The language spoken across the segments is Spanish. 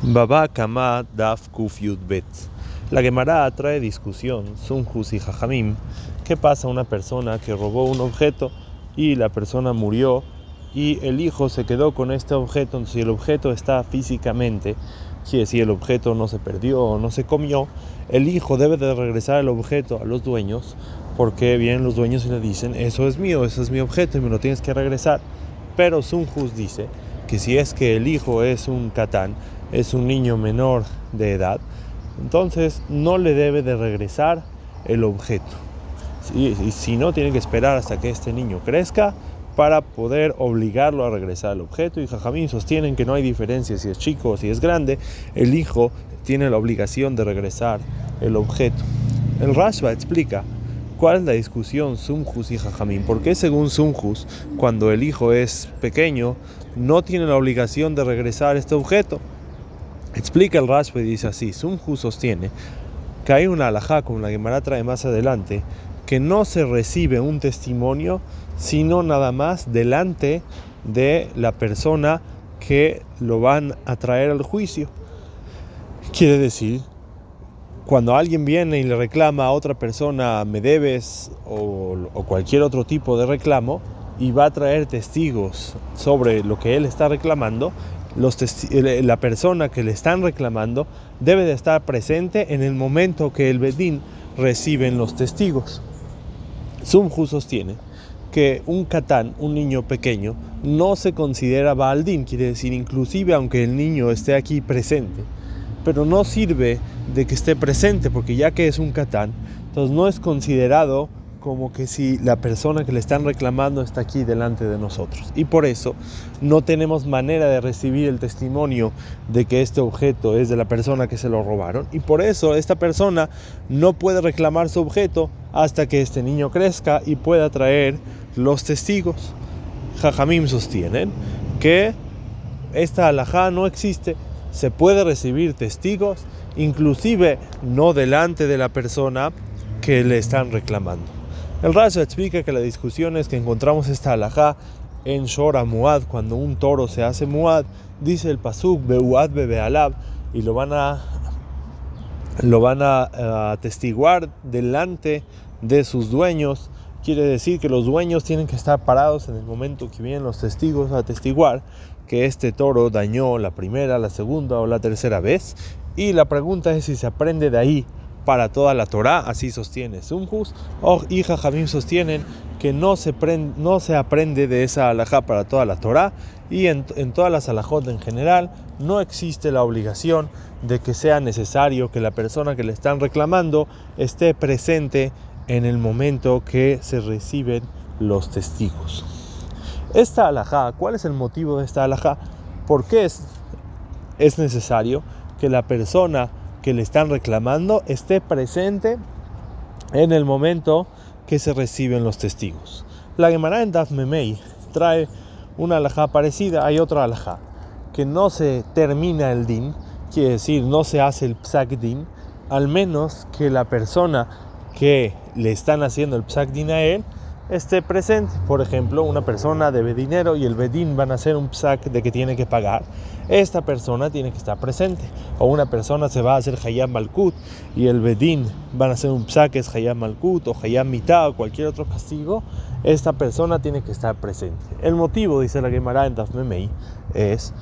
Baba Kama Daf Kuf Bet. La Gemara trae discusión, Sunjus y Jajamim. ¿Qué pasa a una persona que robó un objeto y la persona murió y el hijo se quedó con este objeto? Si el objeto está físicamente, quiere decir el objeto no se perdió o no se comió, el hijo debe de regresar el objeto a los dueños porque vienen los dueños y le dicen, eso es mío, eso es mi objeto y me lo tienes que regresar. Pero Sunjus dice que si es que el hijo es un catán, es un niño menor de edad, entonces no le debe de regresar el objeto. Y, si no, tiene que esperar hasta que este niño crezca para poder obligarlo a regresar el objeto. Y Jajamín sostienen que no hay diferencia si es chico o si es grande, el hijo tiene la obligación de regresar el objeto. El Rashba explica cuál es la discusión Sumjus y Jajamín. ¿Por qué según Sumjus, cuando el hijo es pequeño, no tiene la obligación de regresar este objeto? Explica el Rashba y dice así, Sumhu sostiene que hay una alajá, como la Gemara trae más adelante, que no se recibe un testimonio, sino nada más delante de la persona que lo van a traer al juicio. Quiere decir, cuando alguien viene y le reclama a otra persona, me debes, o, o cualquier otro tipo de reclamo, y va a traer testigos sobre lo que él está reclamando, la persona que le están reclamando debe de estar presente en el momento que el Bedín recibe los testigos. Sumju sostiene que un catán, un niño pequeño, no se considera Baaldín, quiere decir inclusive aunque el niño esté aquí presente, pero no sirve de que esté presente porque ya que es un catán, entonces no es considerado como que si la persona que le están reclamando está aquí delante de nosotros. Y por eso no tenemos manera de recibir el testimonio de que este objeto es de la persona que se lo robaron. Y por eso esta persona no puede reclamar su objeto hasta que este niño crezca y pueda traer los testigos. Jajamim sostienen que esta alajá no existe. Se puede recibir testigos, inclusive no delante de la persona que le están reclamando. El Raza explica que la discusión es que encontramos esta alajá en Shora Muad, cuando un toro se hace Muad, dice el Pasuk, Beuad Bebealab, y lo van a lo van a atestiguar delante de sus dueños. Quiere decir que los dueños tienen que estar parados en el momento que vienen los testigos a atestiguar que este toro dañó la primera, la segunda o la tercera vez. Y la pregunta es si se aprende de ahí para toda la Torá, así sostiene Sumjus, o y Jajamim sostienen que no se, no se aprende de esa alajá para toda la Torá y en, todas las alajot en general no existe la obligación de que sea necesario que la persona que le están reclamando esté presente en el momento que se reciben los testigos. Esta alajá, ¿cuál es el motivo de esta alajá? ¿Por qué es, es necesario que la persona que le están reclamando esté presente en el momento que se reciben los testigos. La Gemara en Daf Memei trae una alajá parecida, hay otra alajá, que no se termina el din, quiere decir, no se hace el psak din, al menos que la persona que le están haciendo el psak din a él esté presente. Por ejemplo, una persona debe dinero y el bedín van a hacer un psak de que tiene que pagar. Esta persona tiene que estar presente. O una persona se va a hacer hayam malkut y el bedín van a hacer un que es hayam malkut o hayam mitad o cualquier otro castigo. Esta persona tiene que estar presente. El motivo, dice la Gemara en Dafmemei, es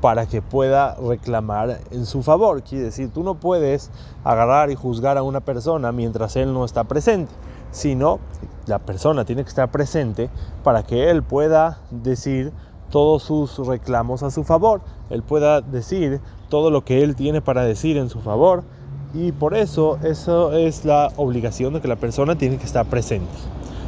para que pueda reclamar en su favor. Quiere decir, tú no puedes agarrar y juzgar a una persona mientras él no está presente sino la persona tiene que estar presente para que él pueda decir todos sus reclamos a su favor, él pueda decir todo lo que él tiene para decir en su favor y por eso eso es la obligación de que la persona tiene que estar presente.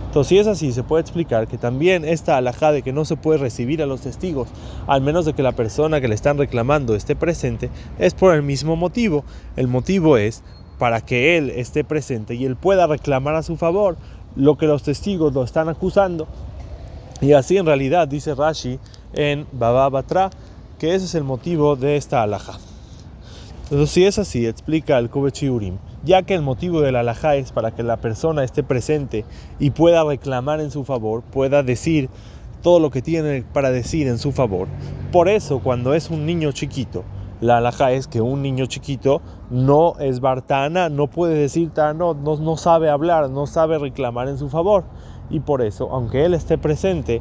Entonces, si es así, se puede explicar que también esta alhaja de que no se puede recibir a los testigos, al menos de que la persona que le están reclamando esté presente, es por el mismo motivo. El motivo es para que él esté presente y él pueda reclamar a su favor lo que los testigos lo están acusando. Y así en realidad dice Rashi en Baba Batra que ese es el motivo de esta alhaja. Entonces, si es así, explica el Kovechi Urim, ya que el motivo de la alhaja es para que la persona esté presente y pueda reclamar en su favor, pueda decir todo lo que tiene para decir en su favor. Por eso, cuando es un niño chiquito, La alhaja es que un niño chiquito no es bartana, no puede decir no, no, no sabe hablar, no sabe reclamar en su favor. Y por eso, aunque él esté presente,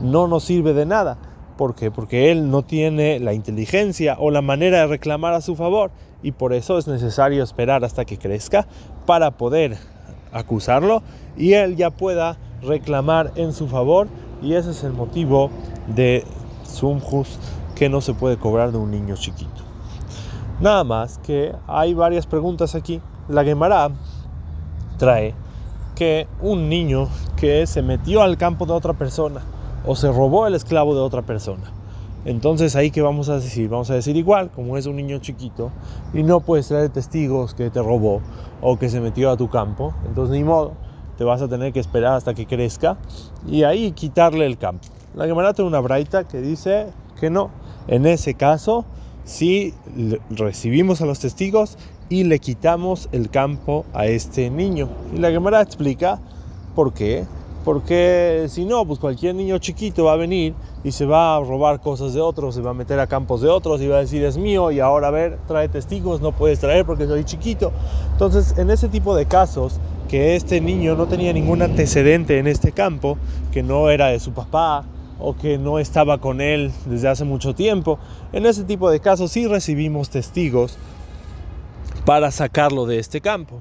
no nos sirve de nada. ¿Por qué? Porque él no tiene la inteligencia o la manera de reclamar a su favor y por eso es necesario esperar hasta que crezca para poder acusarlo y él ya pueda reclamar en su favor y ese es el motivo de Sumjus que no se puede cobrar de un niño chiquito. Nada más que hay varias preguntas aquí. La Gemara trae que un niño que se metió al campo de otra persona o se robó el esclavo de otra persona. Entonces ahí que vamos a decir, vamos a decir igual, como es un niño chiquito y no puedes traer testigos que te robó o que se metió a tu campo, entonces ni modo, te vas a tener que esperar hasta que crezca y ahí quitarle el campo. La Gemara tiene una braita que dice que no, en ese caso si recibimos a los testigos y le quitamos el campo a este niño. Y la Gemara explica por qué porque si no, pues cualquier niño chiquito va a venir y se va a robar cosas de otros, se va a meter a campos de otros y va a decir es mío y ahora a ver, trae testigos, no puedes traer porque soy chiquito. Entonces, en ese tipo de casos, que este niño no tenía ningún antecedente en este campo, que no era de su papá o que no estaba con él desde hace mucho tiempo, en ese tipo de casos sí recibimos testigos para sacarlo de este campo.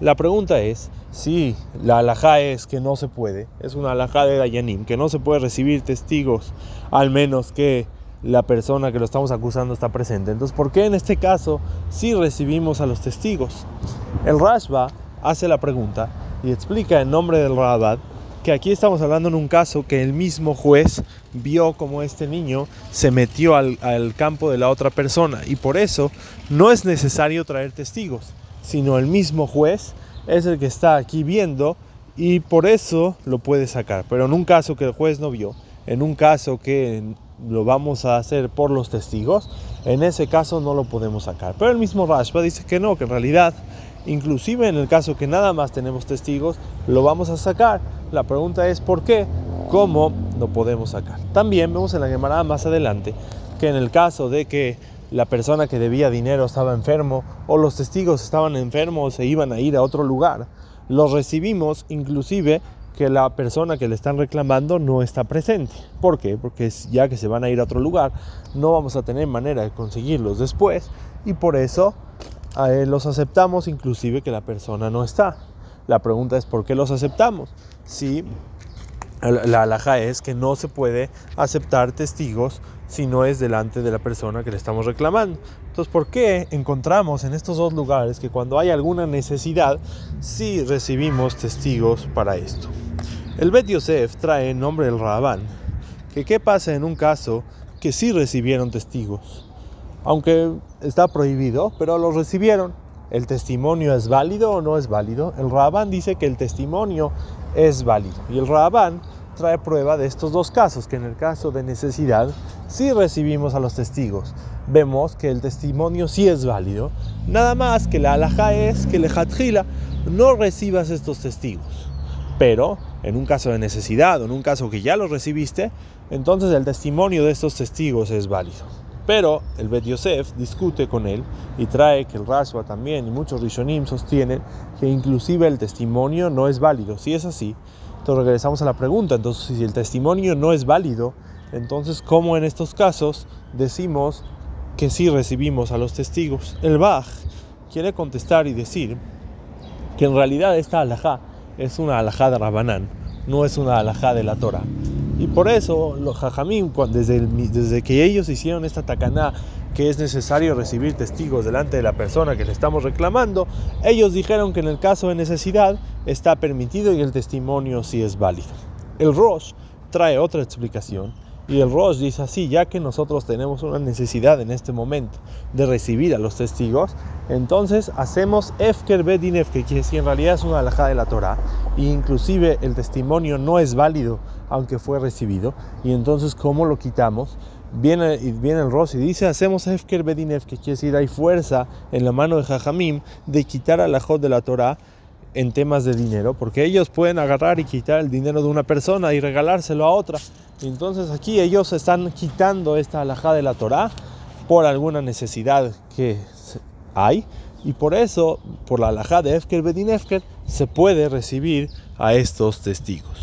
La pregunta es, si la alajá es que no se puede, es una alajá de Dayanim, que no se puede recibir testigos, al menos que la persona que lo estamos acusando está presente. Entonces, ¿por qué en este caso sí recibimos a los testigos? El Rashba hace la pregunta y explica en nombre del Rabat que aquí estamos hablando en un caso que el mismo juez vio como este niño se metió al, al campo de la otra persona y por eso no es necesario traer testigos sino el mismo juez es el que está aquí viendo y por eso lo puede sacar. Pero en un caso que el juez no vio, en un caso que lo vamos a hacer por los testigos, en ese caso no lo podemos sacar. Pero el mismo Rashba dice que no, que en realidad, inclusive en el caso que nada más tenemos testigos, lo vamos a sacar. La pregunta es ¿por qué? ¿Cómo lo podemos sacar? También vemos en la Gemara más adelante que en el caso de que la persona que debía dinero estaba enfermo o los testigos estaban enfermos e iban a ir a otro lugar. Los recibimos inclusive que la persona que le están reclamando no está presente. ¿Por qué? Porque ya que se van a ir a otro lugar, no vamos a tener manera de conseguirlos después y por eso los aceptamos inclusive que la persona no está. La pregunta es ¿por qué los aceptamos? Si la alhaja es que no se puede aceptar testigos si no es delante de la persona que le estamos reclamando. Entonces, ¿por qué encontramos en estos dos lugares que cuando hay alguna necesidad, sí recibimos testigos para esto? El Bet Yosef trae en nombre del Rabán que qué pasa en un caso que sí recibieron testigos, aunque está prohibido, pero los recibieron. ¿El testimonio es válido o no es válido? El Rabán dice que el testimonio es válido. Y el Rabán trae prueba de estos dos casos, que en el caso de necesidad sí recibimos a los testigos. Vemos que el testimonio sí es válido, nada más que la alhaja es que le no recibas estos testigos. Pero en un caso de necesidad o en un caso que ya los recibiste, entonces el testimonio de estos testigos es válido. Pero el Bet Yosef discute con él y trae que el Rashba también y muchos Rishonim sostienen que inclusive el testimonio no es válido. Si es así, entonces regresamos a la pregunta. Entonces, si el testimonio no es válido, entonces, ¿cómo en estos casos decimos que sí recibimos a los testigos? El Bach quiere contestar y decir que en realidad esta alajá es una alajá de Rabanán, no es una alajá de la Torah. Y por eso los jajamim, desde, desde que ellos hicieron esta tacaná, que es necesario recibir testigos delante de la persona que le estamos reclamando, ellos dijeron que en el caso de necesidad está permitido y el testimonio sí es válido. El Rosh trae otra explicación y el Rosh dice así, ya que nosotros tenemos una necesidad en este momento de recibir a los testigos, entonces hacemos Efker Bedinef, que quiere decir en realidad es una alhaja de la Torah, e inclusive el testimonio no es válido aunque fue recibido, y entonces ¿cómo lo quitamos? Viene, viene el Rosh y dice, hacemos Efker Bedinef, que quiere decir hay fuerza en la mano de Jajamim de quitar al de la Torah en temas de dinero, porque ellos pueden agarrar y quitar el dinero de una persona y regalárselo a otra entonces aquí ellos están quitando esta alajá de la Torá por alguna necesidad que hay y por eso, por la alajá de Efker Bedin Efker, se puede recibir a estos testigos.